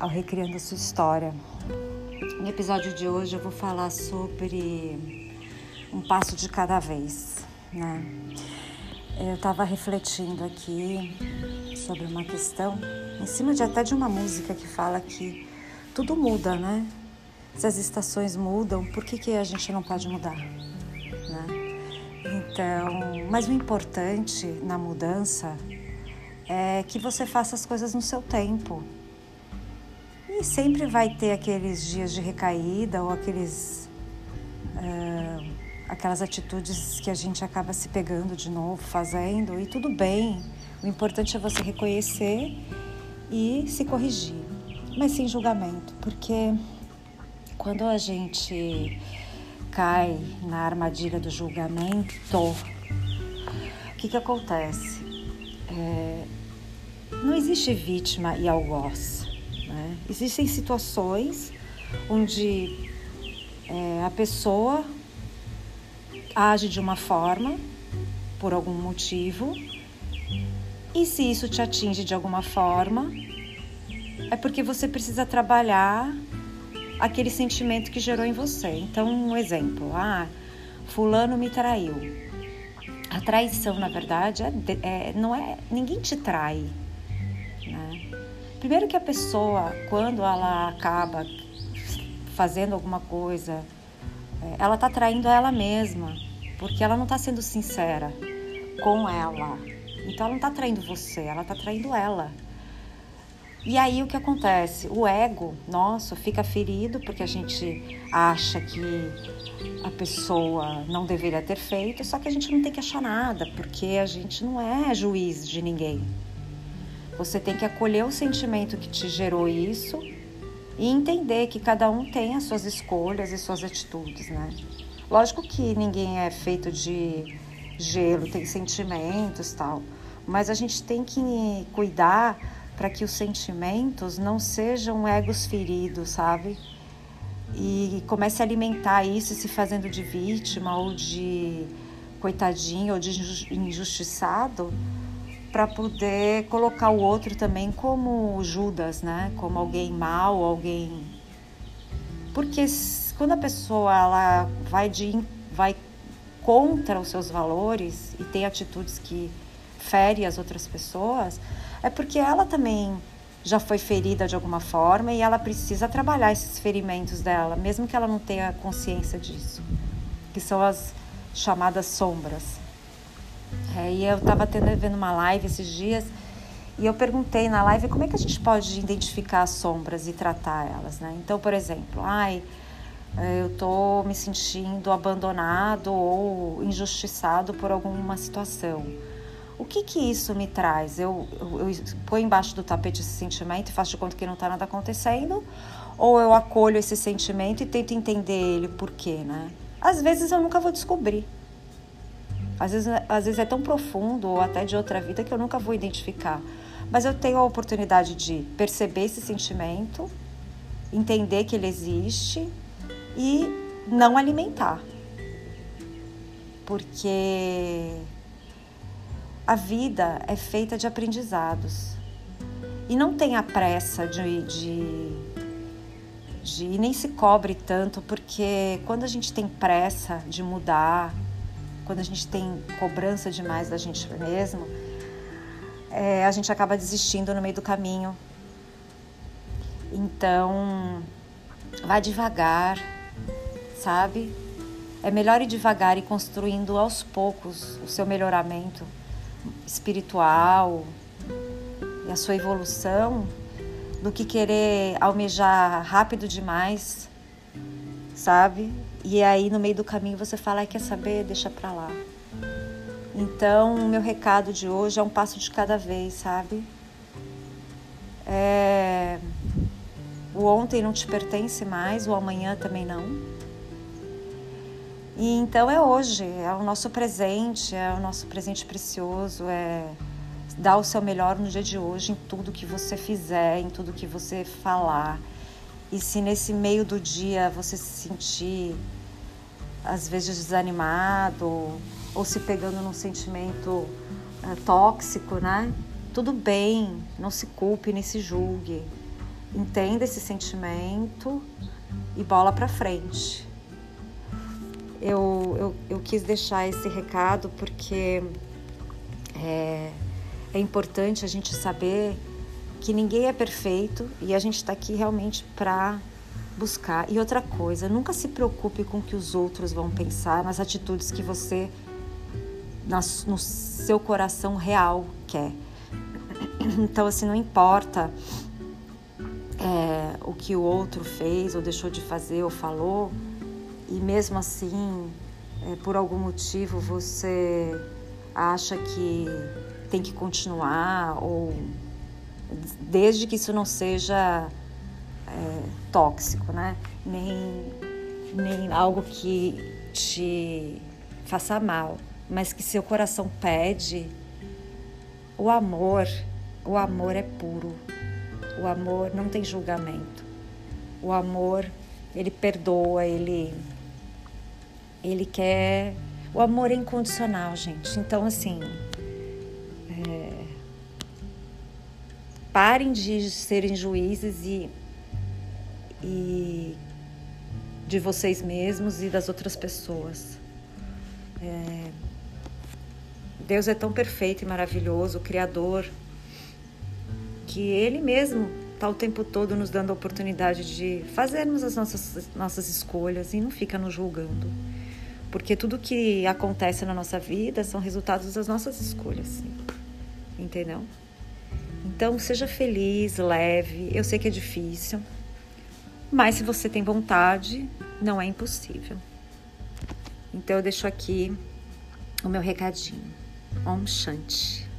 ao Recriando a Sua História. No episódio de hoje eu vou falar sobre um passo de cada vez, né? Eu estava refletindo aqui sobre uma questão, em cima de até de uma música que fala que tudo muda, né? Se as estações mudam, por que, que a gente não pode mudar? Né? Então, mas o importante na mudança é que você faça as coisas no seu tempo. Sempre vai ter aqueles dias de recaída ou aqueles. Uh, aquelas atitudes que a gente acaba se pegando de novo, fazendo, e tudo bem. O importante é você reconhecer e se corrigir, mas sem julgamento, porque quando a gente cai na armadilha do julgamento, o que, que acontece? É, não existe vítima e algoz. Né? Existem situações onde é, a pessoa age de uma forma por algum motivo e se isso te atinge de alguma forma é porque você precisa trabalhar aquele sentimento que gerou em você. Então, um exemplo: ah, Fulano me traiu. A traição, na verdade, é, é, não é. Ninguém te trai. Né? Primeiro, que a pessoa, quando ela acaba fazendo alguma coisa, é, ela está traindo ela mesma, porque ela não está sendo sincera com ela. Então, ela não está traindo você, ela está traindo ela. E aí o que acontece? O ego nosso fica ferido porque a gente acha que a pessoa não deveria ter feito, só que a gente não tem que achar nada, porque a gente não é juiz de ninguém. Você tem que acolher o sentimento que te gerou isso e entender que cada um tem as suas escolhas e suas atitudes, né? Lógico que ninguém é feito de gelo, tem sentimentos tal, mas a gente tem que cuidar para que os sentimentos não sejam egos feridos, sabe? E comece a alimentar isso se fazendo de vítima ou de coitadinho ou de injustiçado para poder colocar o outro também como Judas, né? Como alguém mau, alguém porque quando a pessoa ela vai de vai contra os seus valores e tem atitudes que ferem as outras pessoas, é porque ela também já foi ferida de alguma forma e ela precisa trabalhar esses ferimentos dela, mesmo que ela não tenha consciência disso, que são as chamadas sombras. É, e eu estava vendo uma live esses dias e eu perguntei na live como é que a gente pode identificar as sombras e tratar elas, né? Então, por exemplo, ai, eu estou me sentindo abandonado ou injustiçado por alguma situação o que que isso me traz? Eu, eu, eu ponho embaixo do tapete esse sentimento e faço de conta que não está nada acontecendo? Ou eu acolho esse sentimento e tento entender ele por quê, né? Às vezes eu nunca vou descobrir. Às vezes, às vezes é tão profundo ou até de outra vida que eu nunca vou identificar. Mas eu tenho a oportunidade de perceber esse sentimento, entender que ele existe e não alimentar. Porque a vida é feita de aprendizados. E não tenha pressa de, de, de. E nem se cobre tanto, porque quando a gente tem pressa de mudar, quando a gente tem cobrança demais da gente mesmo, é, a gente acaba desistindo no meio do caminho. Então, vá devagar, sabe? É melhor ir devagar e construindo aos poucos o seu melhoramento espiritual e a sua evolução do que querer almejar rápido demais, sabe? E aí no meio do caminho você fala, quer saber, deixa pra lá. Então, o meu recado de hoje é um passo de cada vez, sabe? É... O ontem não te pertence mais, o amanhã também não. E então é hoje, é o nosso presente, é o nosso presente precioso, é dar o seu melhor no dia de hoje em tudo que você fizer, em tudo que você falar. E se nesse meio do dia você se sentir às vezes desanimado ou se pegando num sentimento é, tóxico, né? Tudo bem, não se culpe nem se julgue. entenda esse sentimento e bola para frente. Eu, eu, eu, quis deixar esse recado porque é, é importante a gente saber que ninguém é perfeito e a gente está aqui realmente para buscar. E outra coisa, nunca se preocupe com o que os outros vão pensar nas atitudes que você, no seu coração real, quer. Então, assim, não importa é, o que o outro fez ou deixou de fazer ou falou, e mesmo assim, é, por algum motivo, você acha que tem que continuar ou desde que isso não seja é, tóxico, né? Nem, nem algo que te faça mal, mas que seu coração pede. O amor, o amor é puro. O amor não tem julgamento. O amor, ele perdoa, ele ele quer o amor é incondicional, gente. Então assim, é, parem de serem juízes e e de vocês mesmos e das outras pessoas. É, Deus é tão perfeito e maravilhoso, o Criador, que Ele mesmo está o tempo todo nos dando a oportunidade de fazermos as nossas, nossas escolhas e não fica nos julgando. Porque tudo que acontece na nossa vida são resultados das nossas escolhas. Entendeu? Então, seja feliz, leve. Eu sei que é difícil, mas se você tem vontade, não é impossível. Então eu deixo aqui o meu recadinho. Om Shanti.